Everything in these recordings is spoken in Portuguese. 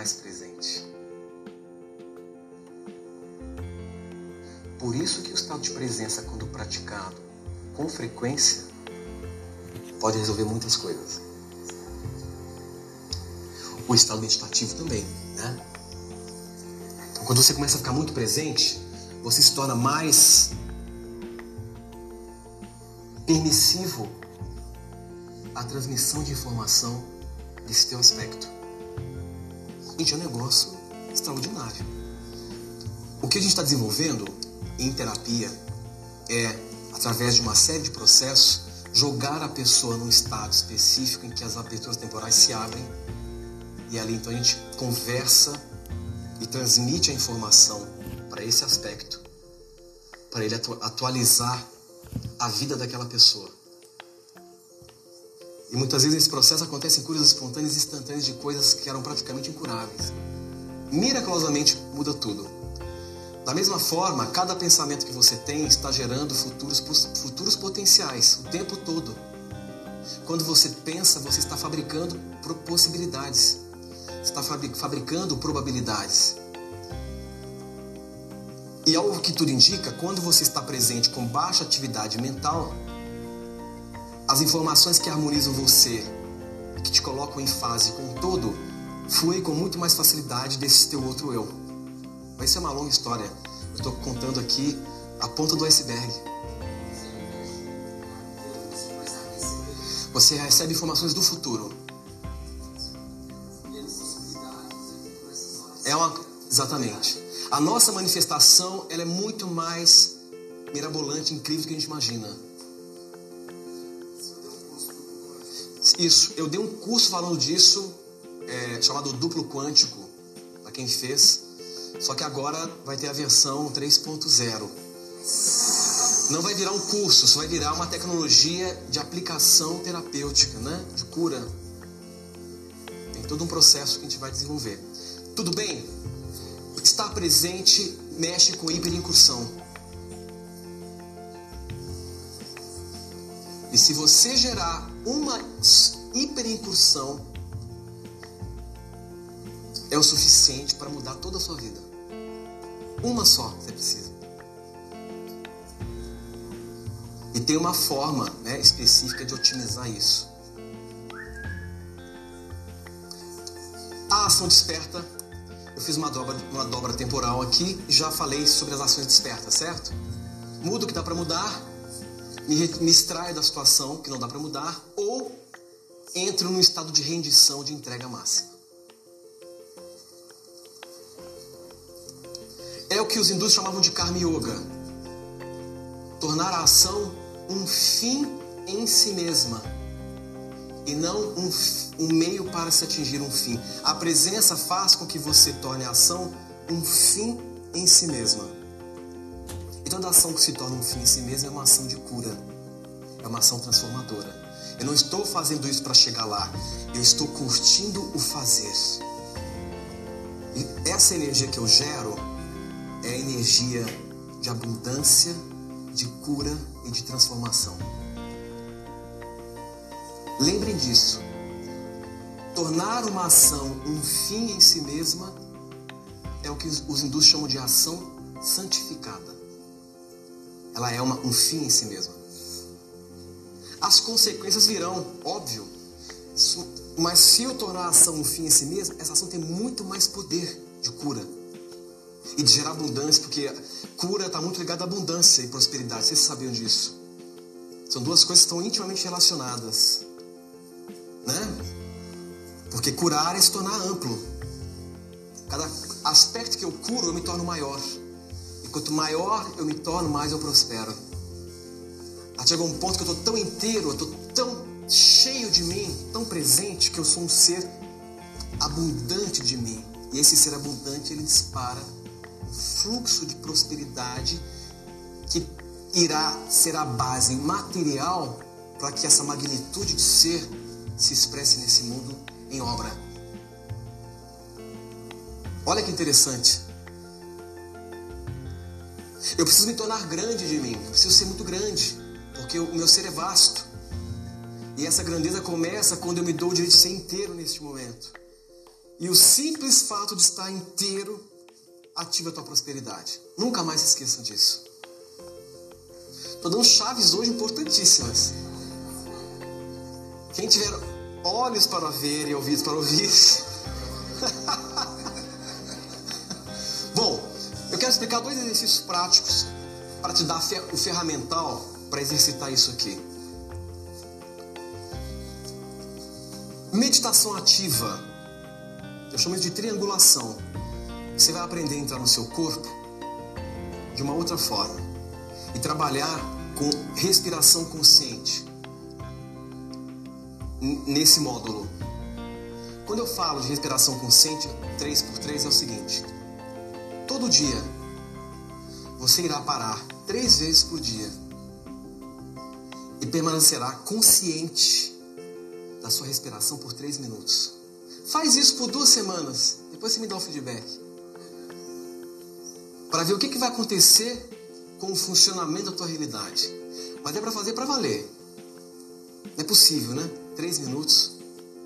mais presente. Por isso que o estado de presença, quando praticado com frequência, pode resolver muitas coisas. O estado meditativo também, né? Então, quando você começa a ficar muito presente, você se torna mais permissivo à transmissão de informação desse teu aspecto. Gente, é um negócio extraordinário. O que a gente está desenvolvendo em terapia é, através de uma série de processos, jogar a pessoa num estado específico em que as aberturas temporais se abrem e ali então a gente conversa e transmite a informação para esse aspecto, para ele atu atualizar a vida daquela pessoa. E muitas vezes nesse processo acontecem curas espontâneas e instantâneas de coisas que eram praticamente incuráveis. Miraculosamente muda tudo. Da mesma forma, cada pensamento que você tem está gerando futuros, futuros potenciais o tempo todo. Quando você pensa, você está fabricando possibilidades, está fabricando probabilidades. E algo que tudo indica, quando você está presente com baixa atividade mental, as informações que harmonizam você, que te colocam em fase com o todo, fluem com muito mais facilidade desse teu outro eu. Vai ser uma longa história. Eu estou contando aqui a ponta do iceberg. Você recebe informações do futuro. É uma exatamente. A nossa manifestação ela é muito mais mirabolante, incrível do que a gente imagina. Isso, eu dei um curso falando disso, é, chamado Duplo Quântico, para quem fez. Só que agora vai ter a versão 3.0. Não vai virar um curso, só vai virar uma tecnologia de aplicação terapêutica, né? De cura. Tem todo um processo que a gente vai desenvolver. Tudo bem? Estar presente mexe com hiperincursão. E se você gerar uma hiperincursão, é o suficiente para mudar toda a sua vida. Uma só você precisa. E tem uma forma né, específica de otimizar isso. A ação desperta. Eu fiz uma dobra, uma dobra temporal aqui e já falei sobre as ações despertas, certo? Muda o que dá para mudar, me, me extraio da situação que não dá para mudar, entro num estado de rendição, de entrega máxima. É o que os hindus chamavam de karma yoga. Tornar a ação um fim em si mesma e não um, um meio para se atingir um fim. A presença faz com que você torne a ação um fim em si mesma. E toda ação que se torna um fim em si mesmo é uma ação de cura, é uma ação transformadora. Eu não estou fazendo isso para chegar lá, eu estou curtindo o fazer. E essa energia que eu gero é a energia de abundância, de cura e de transformação. Lembrem disso. Tornar uma ação um fim em si mesma é o que os hindus chamam de ação santificada. Ela é uma, um fim em si mesma. As consequências virão, óbvio. Mas se eu tornar a ação um fim em si mesma, essa ação tem muito mais poder de cura e de gerar abundância, porque cura está muito ligada à abundância e prosperidade. Vocês sabiam disso? São duas coisas que estão intimamente relacionadas, né? Porque curar é se tornar amplo. Cada aspecto que eu curo, eu me torno maior. Quanto maior eu me torno, mais eu prospero. Chegou um ponto que eu estou tão inteiro, eu estou tão cheio de mim, tão presente, que eu sou um ser abundante de mim. E esse ser abundante, ele dispara um fluxo de prosperidade que irá ser a base material para que essa magnitude de ser se expresse nesse mundo em obra. Olha que interessante. Eu preciso me tornar grande de mim. Eu preciso ser muito grande. Porque o meu ser é vasto. E essa grandeza começa quando eu me dou o direito de ser inteiro neste momento. E o simples fato de estar inteiro ativa a tua prosperidade. Nunca mais se esqueçam disso. Estou dando chaves hoje importantíssimas. Quem tiver olhos para ver e ouvidos para ouvir. Bom, eu quero explicar dois exercícios práticos para te dar o ferramental para exercitar isso aqui. Meditação ativa. Eu chamo isso de triangulação. Você vai aprender a entrar no seu corpo de uma outra forma e trabalhar com respiração consciente nesse módulo. Quando eu falo de respiração consciente 3x3 é o seguinte: todo dia você irá parar três vezes por dia e permanecerá consciente da sua respiração por três minutos. Faz isso por duas semanas, depois você me dá o feedback. Para ver o que, que vai acontecer com o funcionamento da tua realidade. Mas é para fazer para valer. Não é possível, né? Três minutos.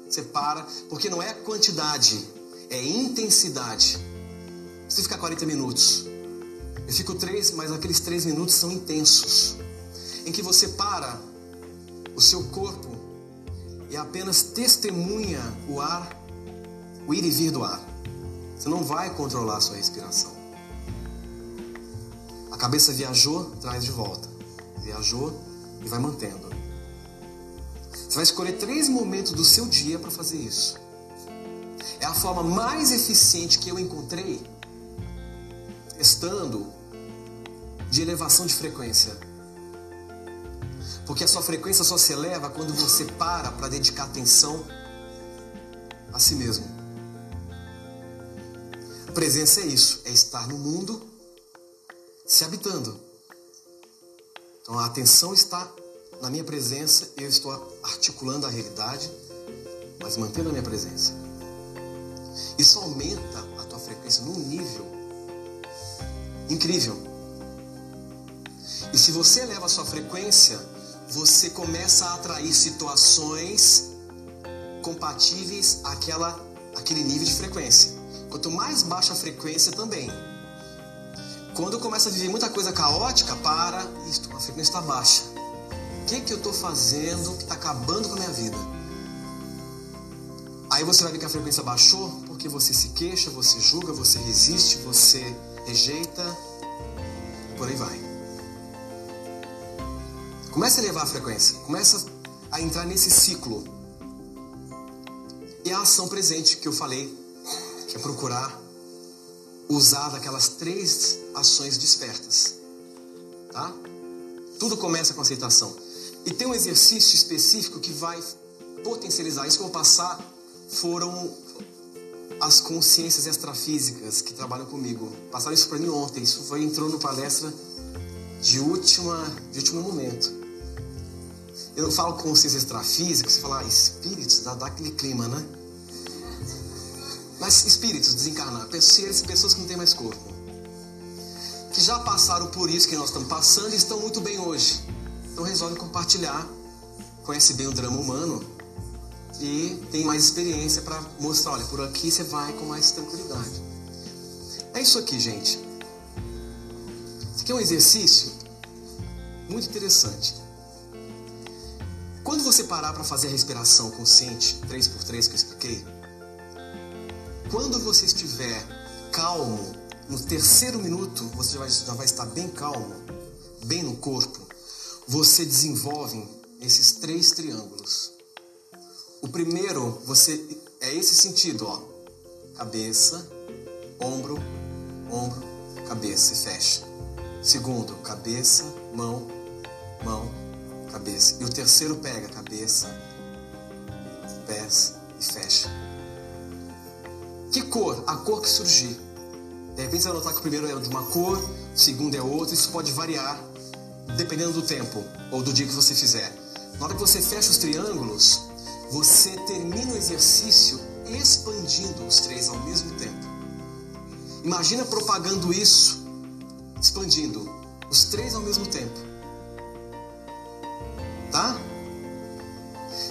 Você para, porque não é quantidade, é intensidade. Você fica 40 minutos. Eu fico três, mas aqueles três minutos são intensos. Em que você para o seu corpo e apenas testemunha o ar, o ir e vir do ar. Você não vai controlar a sua respiração. A cabeça viajou, traz de volta. Viajou e vai mantendo. Você vai escolher três momentos do seu dia para fazer isso. É a forma mais eficiente que eu encontrei estando de elevação de frequência. Porque a sua frequência só se eleva quando você para para dedicar atenção a si mesmo. Presença é isso, é estar no mundo se habitando. Então a atenção está na minha presença, eu estou articulando a realidade, mas mantendo a minha presença. Isso aumenta a tua frequência num nível incrível. E se você eleva a sua frequência, você começa a atrair situações compatíveis àquela, àquele nível de frequência. Quanto mais baixa a frequência também. Quando eu começo a viver muita coisa caótica, para, a frequência está baixa. O que, que eu estou fazendo que está acabando com a minha vida? Aí você vai ver que a frequência baixou porque você se queixa, você julga, você resiste, você rejeita, por aí vai. Comece a elevar a frequência, começa a entrar nesse ciclo. E a ação presente que eu falei, que é procurar usar daquelas três ações despertas. Tá? Tudo começa com aceitação. E tem um exercício específico que vai potencializar isso que eu vou passar foram as consciências extrafísicas que trabalham comigo. Passaram isso para mim ontem. Isso foi entrou no palestra de última de último momento. Eu falo consciência extrafísica, você fala ah, espíritos, dá, dá aquele clima, né? Mas espíritos desencarnados, pessoas, pessoas que não têm mais corpo, que já passaram por isso que nós estamos passando e estão muito bem hoje. Então resolve compartilhar, conhece bem o drama humano e tem mais experiência para mostrar, olha, por aqui você vai com mais tranquilidade. É isso aqui, gente. Isso aqui é um exercício muito interessante. Quando você parar para fazer a respiração consciente, 3x3 que eu expliquei, quando você estiver calmo, no terceiro minuto, você já vai, já vai estar bem calmo, bem no corpo, você desenvolve esses três triângulos. O primeiro, você é esse sentido, ó. Cabeça, ombro, ombro, cabeça e fecha. Segundo, cabeça, mão, mão, cabeça. E o terceiro pega cabeça, pés e fecha. Que cor? A cor que surgir. De repente você vai notar que o primeiro é de uma cor, o segundo é outro, isso pode variar dependendo do tempo ou do dia que você fizer. Na hora que você fecha os triângulos, você termina o exercício expandindo os três ao mesmo tempo. Imagina propagando isso, expandindo os três ao mesmo tempo.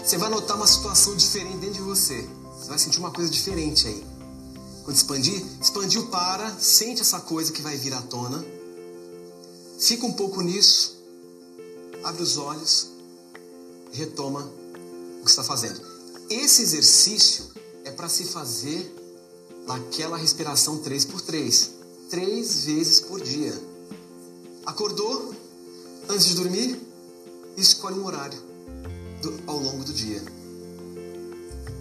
Você vai notar uma situação diferente dentro de você. Você vai sentir uma coisa diferente aí. Quando expandir, expandiu para, sente essa coisa que vai vir à tona. Fica um pouco nisso, abre os olhos retoma o que está fazendo. Esse exercício é para se fazer naquela respiração 3 por 3 três vezes por dia. Acordou, antes de dormir, escolhe um horário do, ao longo do dia.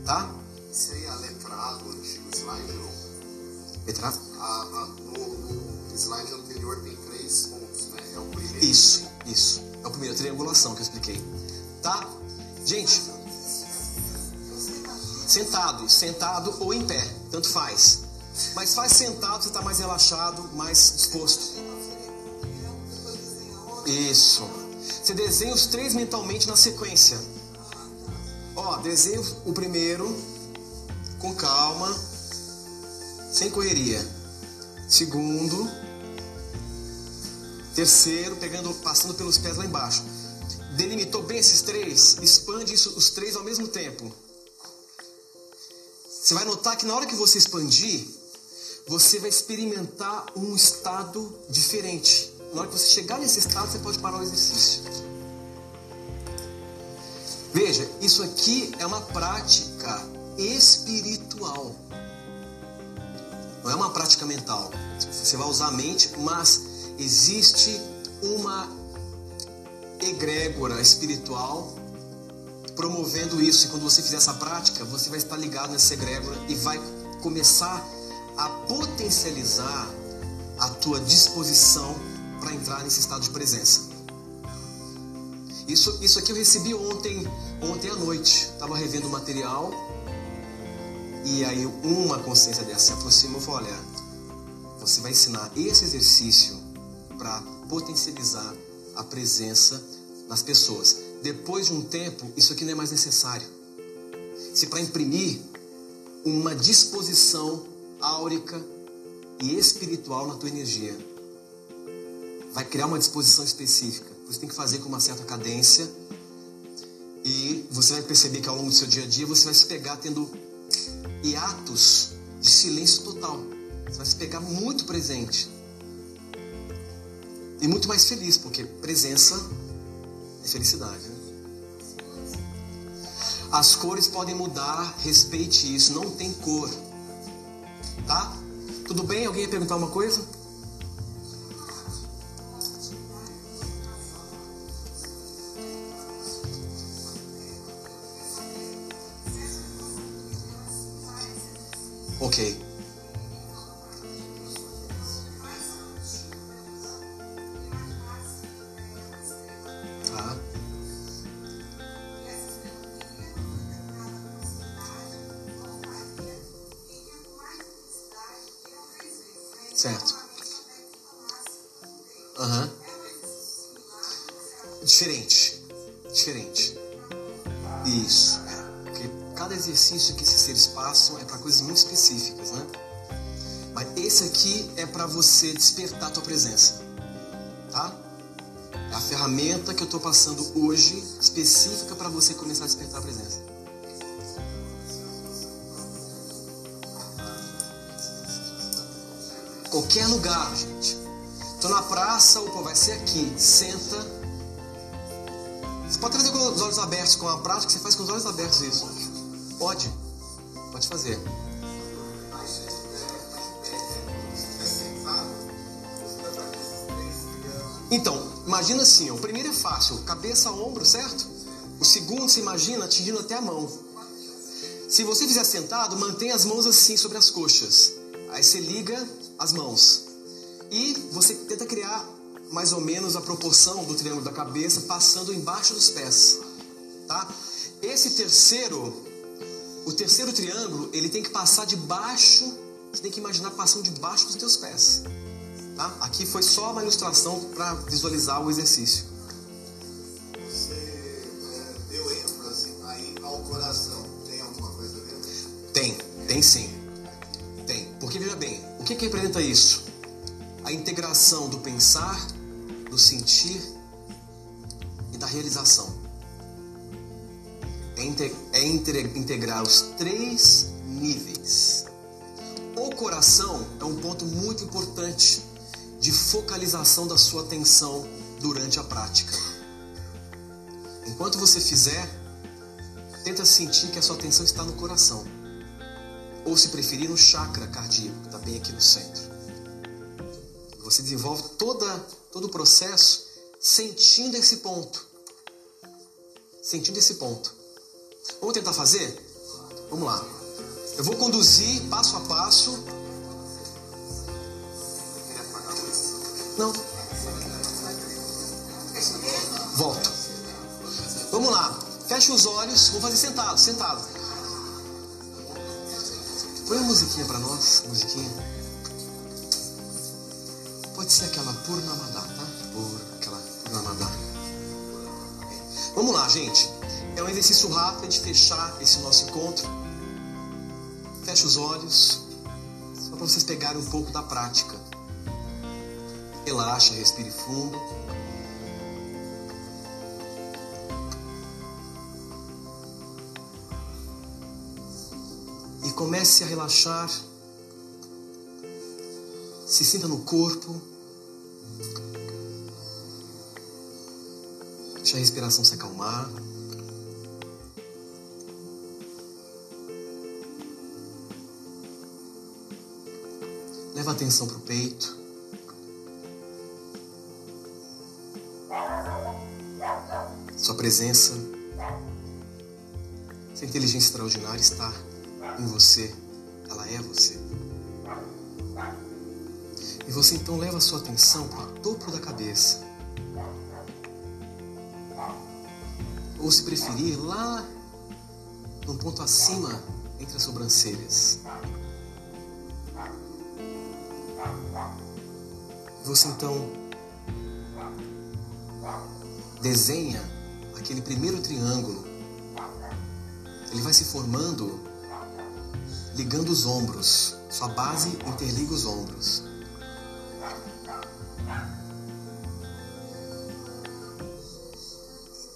Tá? Sem a letra A do antigo slide, não. Letra A? A, a, no, no slide anterior tem três pontos, né? É o primeiro. Isso, isso. É o primeiro, a triangulação que eu expliquei. Tá? Gente, sentado, sentado ou em pé, tanto faz. Mas faz sentado, você está mais relaxado, mais disposto. Isso. Você desenha os três mentalmente na sequência. Ó, desenha o primeiro com calma, sem correria. Segundo, terceiro, pegando, passando pelos pés lá embaixo. Delimitou bem esses três? Expande isso, os três ao mesmo tempo. Você vai notar que na hora que você expandir, você vai experimentar um estado diferente. Na hora que você chegar nesse estado, você pode parar o exercício. Veja, isso aqui é uma prática espiritual. Não é uma prática mental. Você vai usar a mente, mas existe uma egrégora espiritual promovendo isso. E quando você fizer essa prática, você vai estar ligado nessa egrégora e vai começar a potencializar a tua disposição para entrar nesse estado de presença. Isso, isso aqui eu recebi ontem, ontem à noite. Estava revendo o material e aí uma consciência dessa se aproximou e falou: Olha, você vai ensinar esse exercício para potencializar a presença nas pessoas. Depois de um tempo, isso aqui não é mais necessário. Se para imprimir uma disposição áurica e espiritual na tua energia. Vai criar uma disposição específica. Você tem que fazer com uma certa cadência. E você vai perceber que ao longo do seu dia a dia você vai se pegar tendo hiatos de silêncio total. Você vai se pegar muito presente. E muito mais feliz, porque presença é felicidade. Né? As cores podem mudar, respeite isso, não tem cor. Tá? Tudo bem? Alguém ia perguntar uma coisa? Ok. Tá. Certo. Aham. Diferente. Diferente. Isso. Cada exercício que esses seres passam é para coisas muito específicas, né? Mas esse aqui é para você despertar a tua presença. Tá? É a ferramenta que eu estou passando hoje específica para você começar a despertar a presença. Qualquer lugar, gente. Tô na praça, opa, vai ser aqui. Senta. Você pode trazer com os olhos abertos, com a prática, você faz com os olhos abertos isso. Pode. Pode fazer. Então, imagina assim, ó, o primeiro é fácil, cabeça, ombro, certo? O segundo, você imagina atingindo até a mão. Se você fizer sentado, mantenha as mãos assim sobre as coxas. Aí você liga as mãos. E você tenta criar mais ou menos a proporção do triângulo da cabeça passando embaixo dos pés, tá? Esse terceiro, o terceiro triângulo, ele tem que passar debaixo, você tem que imaginar passando debaixo dos teus pés, tá? Aqui foi só uma ilustração para visualizar o exercício. Você é, deu ênfase aí ao coração. Tem alguma coisa a ver? Tem, tem sim. Tem. Porque veja bem, o que, que representa isso? A integração do pensar, do sentir e da realização. É, é inte- integrar os três níveis. O O coração é um ponto muito importante de focalização da sua atenção durante a prática. Enquanto você fizer, tenta sentir que a sua atenção está no coração. Ou se preferir, no chakra cardíaco, que está bem aqui no centro. Você desenvolve toda, todo o processo sentindo esse ponto. Sentindo esse ponto. Vamos tentar fazer? Vamos lá. Eu vou conduzir passo a passo. Não. Volto. Vamos lá. Fecha os olhos. Vamos fazer sentado, sentado. Põe uma musiquinha para nós, musiquinha. Pode ser aquela Purnamadá, tá? Por aquela Purnamadá. Vamos lá, gente. É um exercício rápido de fechar esse nosso encontro. Feche os olhos, só para vocês pegarem um pouco da prática. Relaxa, respire fundo. E comece a relaxar. Se sinta no corpo. Deixa a respiração se acalmar. Leva atenção para o peito. Sua presença, sua inteligência extraordinária está em você. Ela é você. E você então leva a sua atenção para o topo da cabeça. Ou se preferir, lá num ponto acima entre as sobrancelhas. Você então desenha aquele primeiro triângulo. Ele vai se formando ligando os ombros. Sua base interliga os ombros.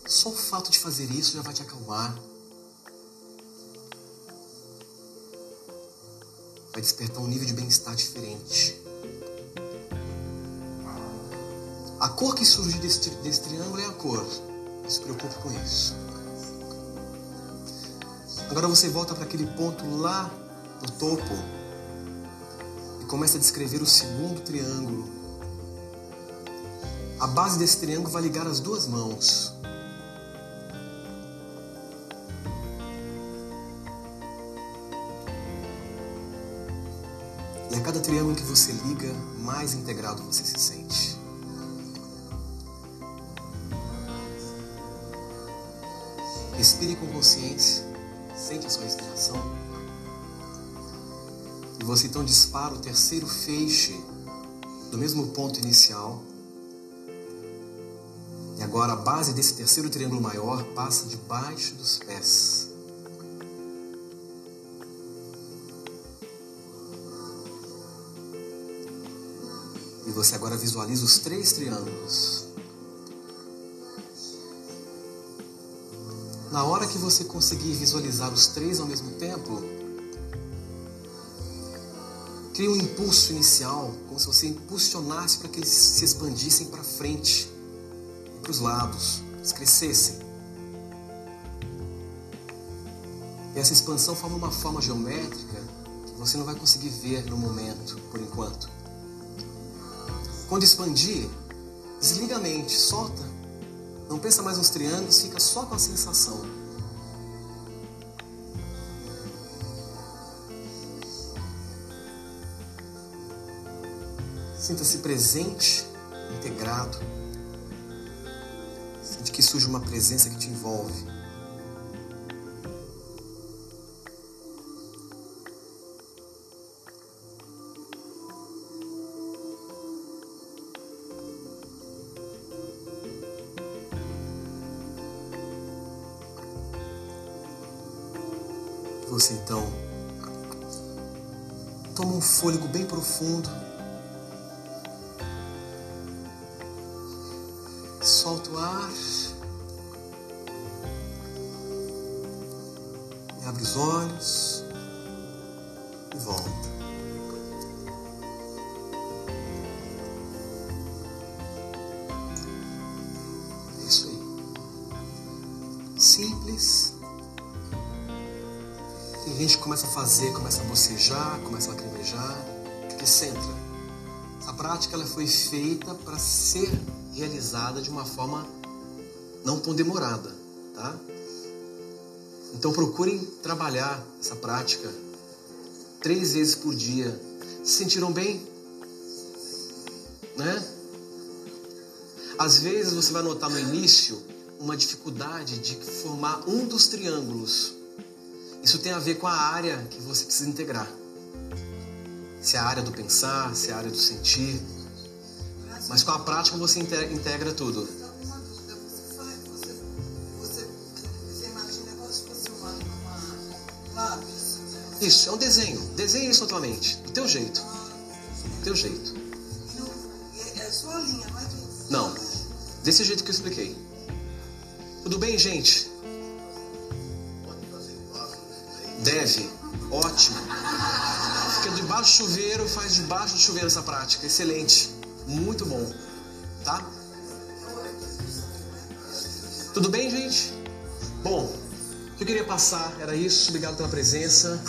Só o fato de fazer isso já vai te acalmar. Vai despertar um nível de bem-estar diferente. A cor que surge desse, desse triângulo é a cor. Não se preocupe com isso. Agora você volta para aquele ponto lá no topo e começa a descrever o segundo triângulo. A base desse triângulo vai ligar as duas mãos. E a cada triângulo que você liga, mais integrado você se sente. Respire com consciência, sente a sua respiração. E você então dispara o terceiro feixe do mesmo ponto inicial. E agora a base desse terceiro triângulo maior passa debaixo dos pés. E você agora visualiza os três triângulos. Na hora que você conseguir visualizar os três ao mesmo tempo, cria um impulso inicial, como se você impulsionasse para que eles se expandissem para frente, para os lados, eles crescessem. E essa expansão forma uma forma geométrica que você não vai conseguir ver no momento, por enquanto. Quando expandir, desliga a mente, solta. Não pensa mais nos triângulos, fica só com a sensação. Sinta-se presente, integrado. Sente que surge uma presença que te envolve. Você então toma um fôlego bem profundo. Gente começa a fazer, começa a bocejar, começa a lacrimejar, centra. Essa prática ela foi feita para ser realizada de uma forma não tão demorada, tá? Então procurem trabalhar essa prática três vezes por dia. Se sentiram bem? Né? Às vezes você vai notar no início uma dificuldade de formar um dos triângulos. Isso tem a ver com a área que você precisa integrar. Se é a área do pensar, se é a área do sentir. Mas com a prática você integra tudo. Isso, é um desenho. Desenhe isso na tua mente. Do teu jeito. Do teu jeito. É só a linha, não é? Não. Desse jeito que eu expliquei. Tudo bem, gente? Deve. Ótimo. Fica debaixo do chuveiro, faz debaixo do chuveiro essa prática. Excelente. Muito bom. Tá? Tudo bem, gente? Bom, o que eu queria passar era isso. Obrigado pela presença.